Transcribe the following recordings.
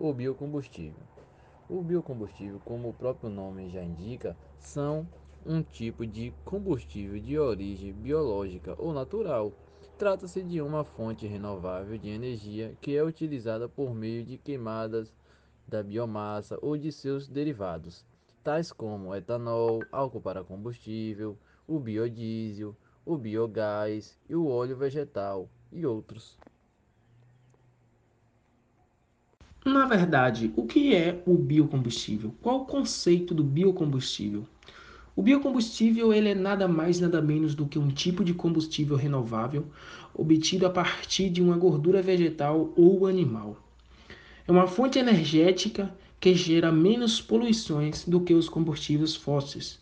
O biocombustível. O biocombustível, como o próprio nome já indica, são um tipo de combustível de origem biológica ou natural. Trata-se de uma fonte renovável de energia que é utilizada por meio de queimadas da biomassa ou de seus derivados, tais como etanol, álcool para combustível, o biodiesel, o biogás e o óleo vegetal e outros. Na verdade, o que é o biocombustível? Qual o conceito do biocombustível? O biocombustível ele é nada mais nada menos do que um tipo de combustível renovável obtido a partir de uma gordura vegetal ou animal. É uma fonte energética que gera menos poluições do que os combustíveis fósseis,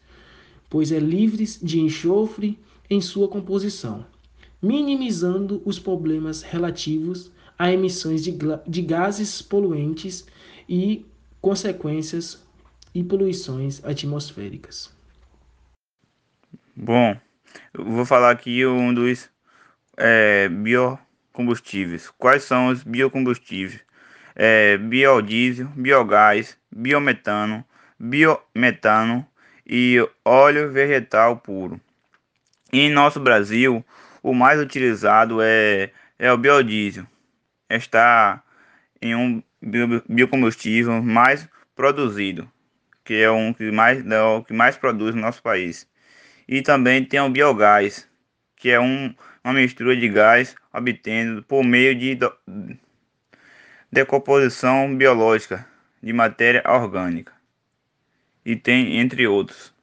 pois é livre de enxofre em sua composição, minimizando os problemas relativos a emissões de, de gases poluentes e consequências e poluições atmosféricas. Bom, eu vou falar aqui um dos é, biocombustíveis. Quais são os biocombustíveis? É, biodiesel, biogás, biometano, biometano e óleo vegetal puro. E em nosso Brasil, o mais utilizado é, é o biodiesel está em um biocombustível mais produzido, que é um que mais, é o que mais produz no nosso país. E também tem o biogás, que é um, uma mistura de gás obtendo por meio de decomposição biológica de matéria orgânica. E tem entre outros.